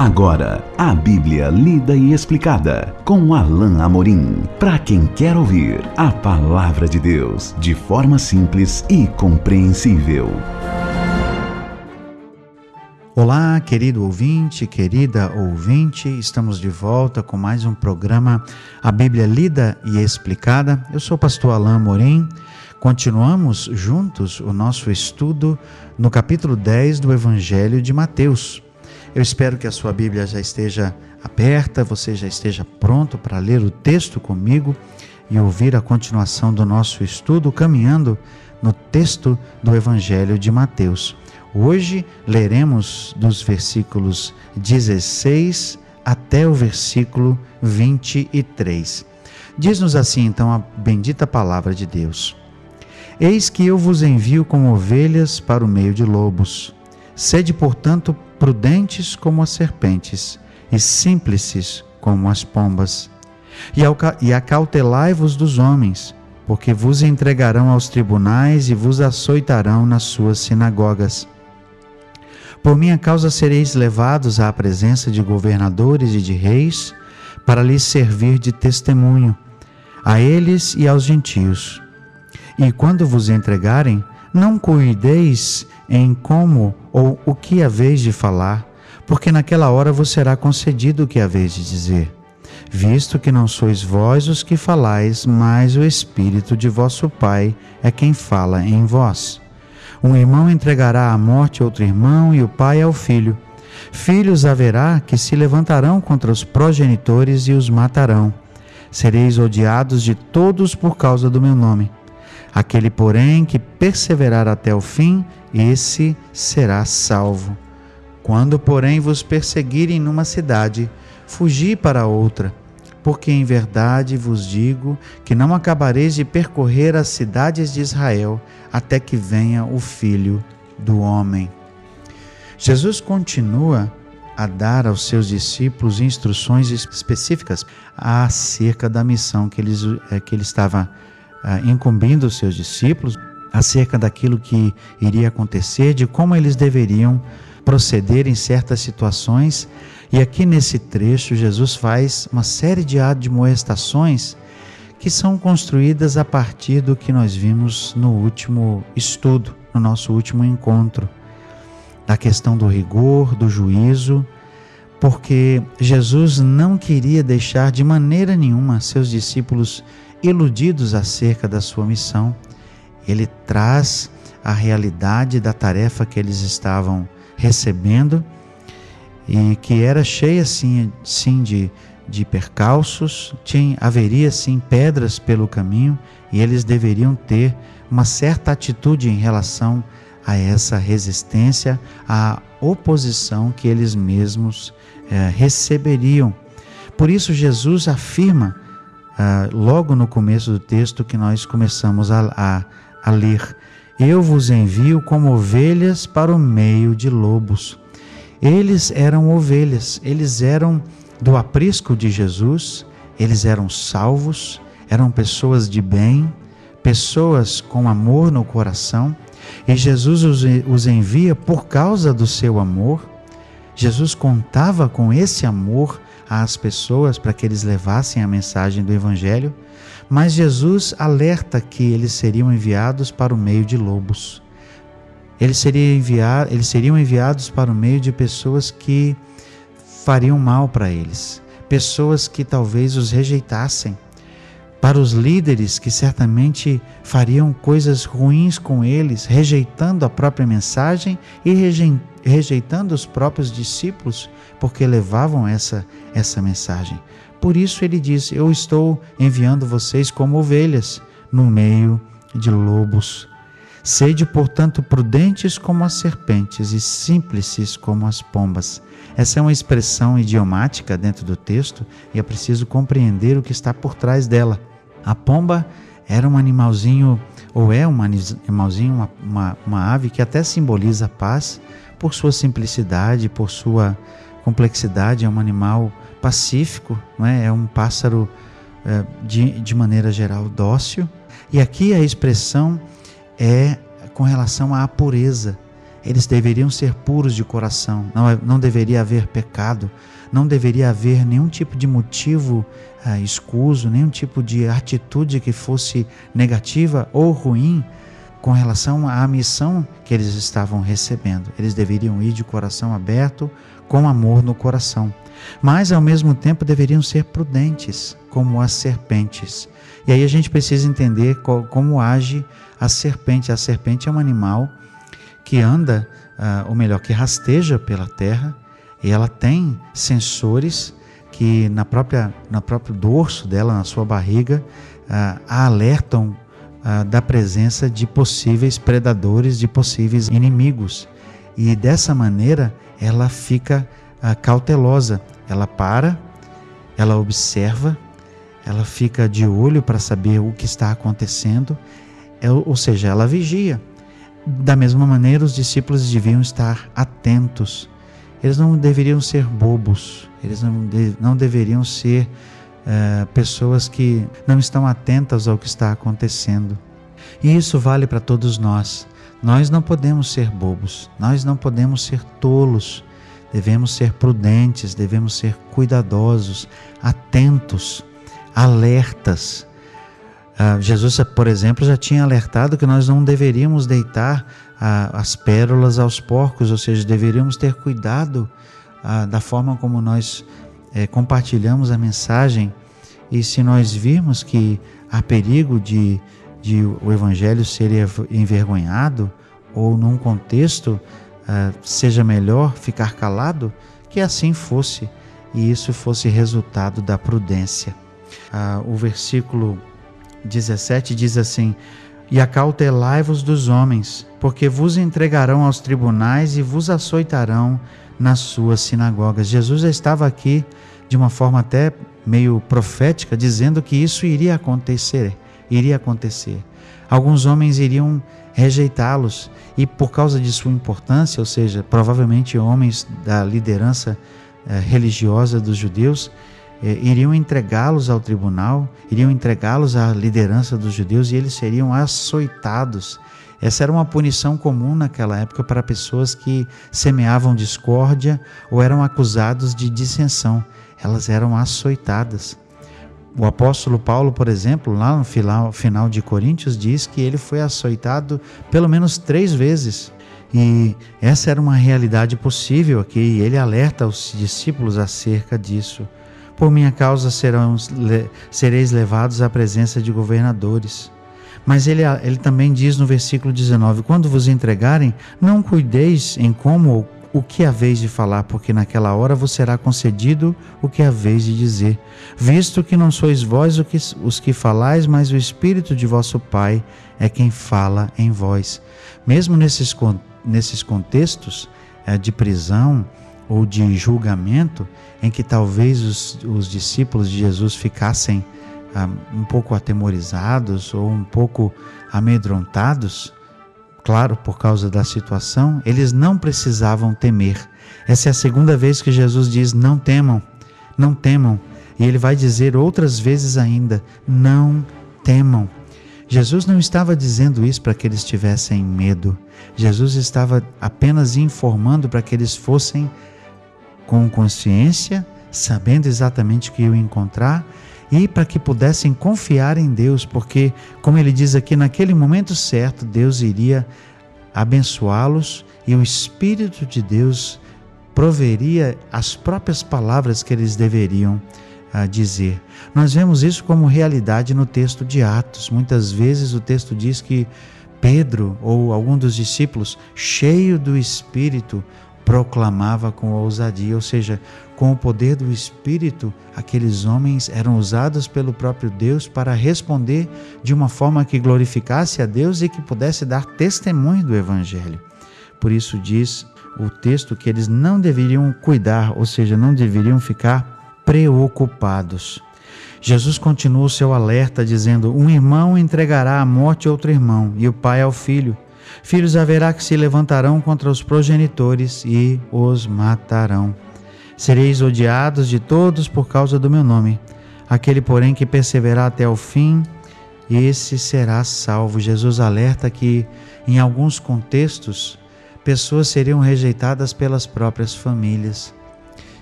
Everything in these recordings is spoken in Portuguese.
Agora, a Bíblia lida e explicada com Alain Amorim. Para quem quer ouvir a palavra de Deus de forma simples e compreensível. Olá, querido ouvinte, querida ouvinte, estamos de volta com mais um programa A Bíblia Lida e Explicada. Eu sou o pastor Alain Amorim. Continuamos juntos o nosso estudo no capítulo 10 do Evangelho de Mateus. Eu espero que a sua Bíblia já esteja aberta, você já esteja pronto para ler o texto comigo e ouvir a continuação do nosso estudo caminhando no texto do Evangelho de Mateus. Hoje leremos dos versículos 16 até o versículo 23. Diz-nos assim então a bendita palavra de Deus. Eis que eu vos envio como ovelhas para o meio de lobos. Sede, portanto, prudentes como as serpentes e simples como as pombas. E acautelai-vos dos homens, porque vos entregarão aos tribunais e vos açoitarão nas suas sinagogas. Por minha causa sereis levados à presença de governadores e de reis, para lhes servir de testemunho, a eles e aos gentios. E quando vos entregarem, não cuideis em como ou o que haveis de falar, porque naquela hora vos será concedido o que haveis de dizer, visto que não sois vós os que falais, mas o Espírito de vosso Pai é quem fala em vós. Um irmão entregará à morte outro irmão, e o pai ao filho. Filhos haverá que se levantarão contra os progenitores e os matarão. Sereis odiados de todos por causa do meu nome. Aquele, porém, que perseverar até o fim, esse será salvo. Quando, porém, vos perseguirem numa cidade, fugi para outra, porque em verdade vos digo que não acabareis de percorrer as cidades de Israel até que venha o Filho do Homem. Jesus continua a dar aos seus discípulos instruções específicas acerca da missão que, eles, eh, que ele estava ah, incumbindo os seus discípulos acerca daquilo que iria acontecer, de como eles deveriam proceder em certas situações. E aqui nesse trecho, Jesus faz uma série de admoestações que são construídas a partir do que nós vimos no último estudo, no nosso último encontro, da questão do rigor, do juízo, porque Jesus não queria deixar de maneira nenhuma seus discípulos iludidos acerca da sua missão. Ele traz a realidade da tarefa que eles estavam recebendo e que era cheia sim, sim de, de percalços, tinha, haveria sim pedras pelo caminho e eles deveriam ter uma certa atitude em relação a essa resistência, à oposição que eles mesmos eh, receberiam. Por isso, Jesus afirma ah, logo no começo do texto que nós começamos a, a, a ler. Eu vos envio como ovelhas para o meio de lobos. Eles eram ovelhas, eles eram do aprisco de Jesus, eles eram salvos, eram pessoas de bem, pessoas com amor no coração, e Jesus os, os envia por causa do seu amor. Jesus contava com esse amor às pessoas para que eles levassem a mensagem do Evangelho, mas Jesus alerta que eles seriam enviados para o meio de lobos. Eles seriam, enviar, eles seriam enviados para o meio de pessoas que fariam mal para eles, pessoas que talvez os rejeitassem, para os líderes que certamente fariam coisas ruins com eles, rejeitando a própria mensagem e rejeitando os próprios discípulos, porque levavam essa, essa mensagem. Por isso ele diz: Eu estou enviando vocês como ovelhas no meio de lobos. Sede, portanto, prudentes como as serpentes e simples como as pombas. Essa é uma expressão idiomática dentro do texto e é preciso compreender o que está por trás dela. A pomba era um animalzinho, ou é um animalzinho, uma, uma, uma ave que até simboliza paz por sua simplicidade, por sua complexidade. É um animal pacífico, não é? é um pássaro é, de, de maneira geral dócil. E aqui a expressão é com relação à pureza, eles deveriam ser puros de coração, não, é, não deveria haver pecado, não deveria haver nenhum tipo de motivo ah, escuso, nenhum tipo de atitude que fosse negativa ou ruim com relação à missão que eles estavam recebendo. Eles deveriam ir de coração aberto, com amor no coração. Mas, ao mesmo tempo, deveriam ser prudentes, como as serpentes. E aí a gente precisa entender como age a serpente. A serpente é um animal que anda, uh, ou melhor, que rasteja pela terra, e ela tem sensores que na própria na próprio dorso dela, na sua barriga, uh, a alertam uh, da presença de possíveis predadores, de possíveis inimigos. E dessa maneira ela fica cautelosa, ela para, ela observa, ela fica de olho para saber o que está acontecendo, é, ou seja, ela vigia. Da mesma maneira, os discípulos deviam estar atentos. Eles não deveriam ser bobos, eles não, de, não deveriam ser uh, pessoas que não estão atentas ao que está acontecendo. E isso vale para todos nós. Nós não podemos ser bobos, nós não podemos ser tolos. Devemos ser prudentes, devemos ser cuidadosos, atentos, alertas ah, Jesus, por exemplo, já tinha alertado que nós não deveríamos deitar ah, as pérolas aos porcos, ou seja, deveríamos ter cuidado ah, da forma como nós eh, compartilhamos a mensagem. E se nós virmos que há perigo de, de o evangelho ser envergonhado, ou num contexto seja melhor ficar calado, que assim fosse e isso fosse resultado da prudência. o versículo 17 diz assim: E acautelai-vos dos homens, porque vos entregarão aos tribunais e vos açoitarão nas suas sinagogas. Jesus já estava aqui de uma forma até meio profética, dizendo que isso iria acontecer, iria acontecer. Alguns homens iriam rejeitá-los e por causa de sua importância, ou seja, provavelmente homens da liderança eh, religiosa dos judeus, eh, iriam entregá-los ao tribunal, iriam entregá-los à liderança dos judeus e eles seriam açoitados. Essa era uma punição comum naquela época para pessoas que semeavam discórdia ou eram acusados de dissensão. Elas eram açoitadas. O apóstolo Paulo, por exemplo, lá no final, final de Coríntios, diz que ele foi açoitado pelo menos três vezes. E essa era uma realidade possível aqui, e ele alerta os discípulos acerca disso. Por minha causa serão, sereis levados à presença de governadores. Mas ele, ele também diz no versículo 19: Quando vos entregarem, não cuideis em como ou o que haveis de falar, porque naquela hora vos será concedido o que haveis de dizer, visto que não sois vós os que falais, mas o Espírito de vosso Pai é quem fala em vós. Mesmo nesses, nesses contextos é, de prisão, ou de julgamento em que talvez os, os discípulos de Jesus ficassem um pouco atemorizados ou um pouco amedrontados, claro, por causa da situação, eles não precisavam temer. Essa é a segunda vez que Jesus diz: não temam, não temam. E ele vai dizer outras vezes ainda: não temam. Jesus não estava dizendo isso para que eles tivessem medo. Jesus estava apenas informando para que eles fossem com consciência, sabendo exatamente o que iam encontrar e para que pudessem confiar em Deus, porque, como ele diz aqui, naquele momento certo, Deus iria abençoá-los e o Espírito de Deus proveria as próprias palavras que eles deveriam uh, dizer. Nós vemos isso como realidade no texto de Atos. Muitas vezes o texto diz que Pedro ou algum dos discípulos, cheio do Espírito, proclamava com ousadia, ou seja, com o poder do Espírito, aqueles homens eram usados pelo próprio Deus para responder de uma forma que glorificasse a Deus e que pudesse dar testemunho do Evangelho. Por isso diz o texto que eles não deveriam cuidar, ou seja, não deveriam ficar preocupados. Jesus continua o seu alerta dizendo: Um irmão entregará à morte outro irmão, e o pai ao filho. Filhos haverá que se levantarão contra os progenitores e os matarão. Sereis odiados de todos por causa do meu nome. Aquele, porém, que perseverar até o fim, esse será salvo. Jesus alerta que, em alguns contextos, pessoas seriam rejeitadas pelas próprias famílias.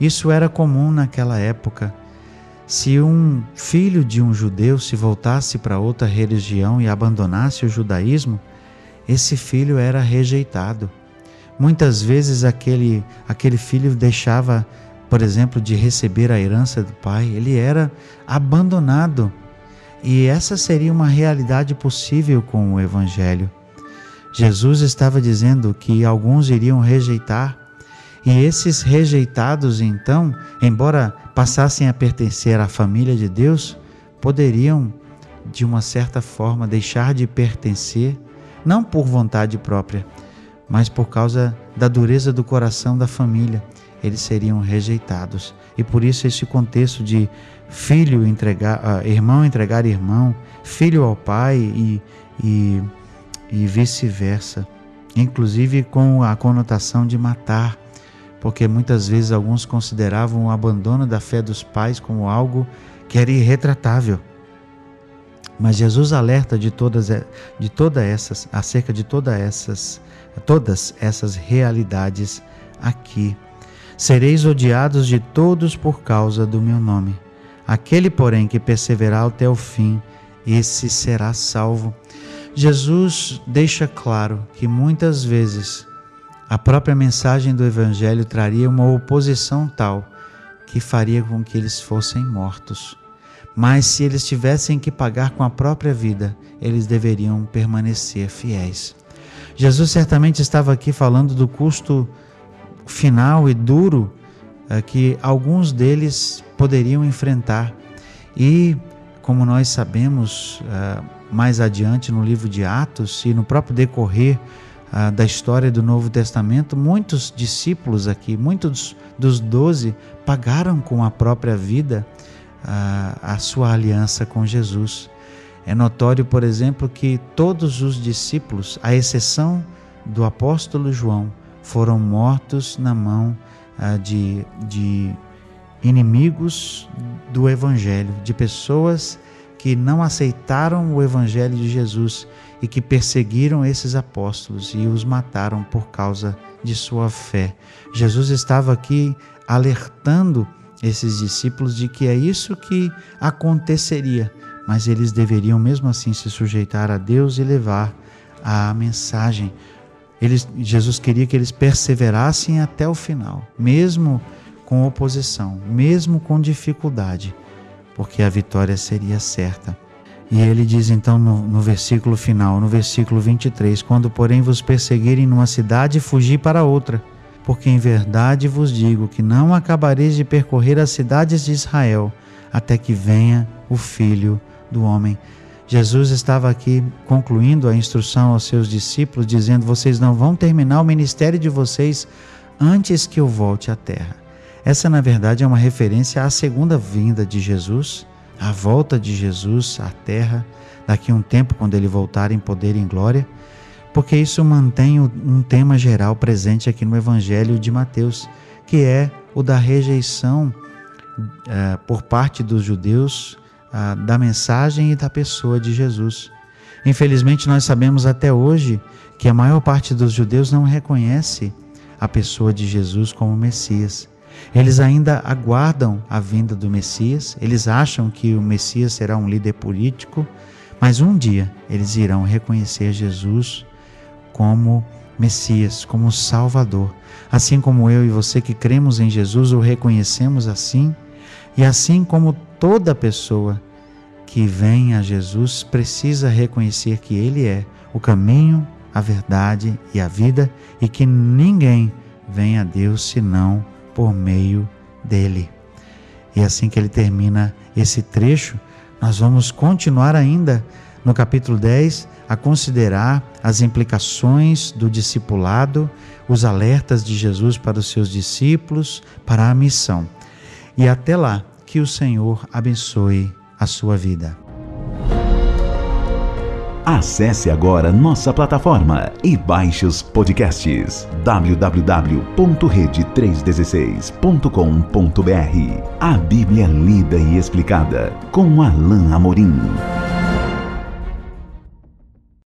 Isso era comum naquela época. Se um filho de um judeu se voltasse para outra religião e abandonasse o judaísmo, esse filho era rejeitado. Muitas vezes aquele, aquele filho deixava, por exemplo, de receber a herança do pai, ele era abandonado. E essa seria uma realidade possível com o Evangelho. Jesus estava dizendo que alguns iriam rejeitar, e esses rejeitados, então, embora passassem a pertencer à família de Deus, poderiam, de uma certa forma, deixar de pertencer, não por vontade própria, mas por causa da dureza do coração da família, eles seriam rejeitados. E por isso esse contexto de filho entregar, uh, irmão entregar irmão, filho ao pai e, e, e vice-versa, inclusive com a conotação de matar porque muitas vezes alguns consideravam o abandono da fé dos pais como algo que era irretratável. Mas Jesus alerta de todas de todas essas acerca de todas essas todas essas realidades aqui. Sereis odiados de todos por causa do meu nome. Aquele, porém, que perseverar até o fim, esse será salvo. Jesus deixa claro que muitas vezes a própria mensagem do Evangelho traria uma oposição tal que faria com que eles fossem mortos. Mas se eles tivessem que pagar com a própria vida, eles deveriam permanecer fiéis. Jesus certamente estava aqui falando do custo final e duro é, que alguns deles poderiam enfrentar. E, como nós sabemos é, mais adiante no livro de Atos e no próprio decorrer ah, da história do Novo Testamento, muitos discípulos aqui, muitos dos doze, pagaram com a própria vida ah, a sua aliança com Jesus. É notório, por exemplo, que todos os discípulos, à exceção do apóstolo João, foram mortos na mão de, de inimigos do Evangelho, de pessoas que não aceitaram o Evangelho de Jesus e que perseguiram esses apóstolos e os mataram por causa de sua fé. Jesus estava aqui alertando esses discípulos de que é isso que aconteceria, mas eles deveriam mesmo assim se sujeitar a Deus e levar a mensagem. Eles, Jesus queria que eles perseverassem até o final, mesmo com oposição, mesmo com dificuldade, porque a vitória seria certa. E ele diz então no, no, versículo final, no versículo 23: Quando, porém, vos perseguirem numa cidade, fugi para outra. Porque em verdade vos digo que não acabareis de percorrer as cidades de Israel até que venha o Filho do Homem. Jesus estava aqui concluindo a instrução aos seus discípulos, dizendo: Vocês não vão terminar o ministério de vocês antes que eu volte à terra. Essa, na verdade, é uma referência à segunda vinda de Jesus a volta de Jesus à terra daqui a um tempo, quando ele voltar em poder e em glória, porque isso mantém um tema geral presente aqui no Evangelho de Mateus, que é o da rejeição uh, por parte dos judeus uh, da mensagem e da pessoa de Jesus. Infelizmente, nós sabemos até hoje que a maior parte dos judeus não reconhece a pessoa de Jesus como Messias. Eles ainda aguardam a vinda do Messias, eles acham que o Messias será um líder político, mas um dia eles irão reconhecer Jesus como Messias, como Salvador. Assim como eu e você que cremos em Jesus o reconhecemos assim, e assim como toda pessoa que vem a Jesus precisa reconhecer que Ele é o caminho, a verdade e a vida, e que ninguém vem a Deus senão por meio dele. E assim que ele termina esse trecho, nós vamos continuar ainda no capítulo 10 a considerar as implicações do discipulado, os alertas de Jesus para os seus discípulos, para a missão. E até lá, que o Senhor abençoe a sua vida. Acesse agora nossa plataforma e baixe os podcasts www.rede316.com.br. A Bíblia lida e explicada com Alain Amorim.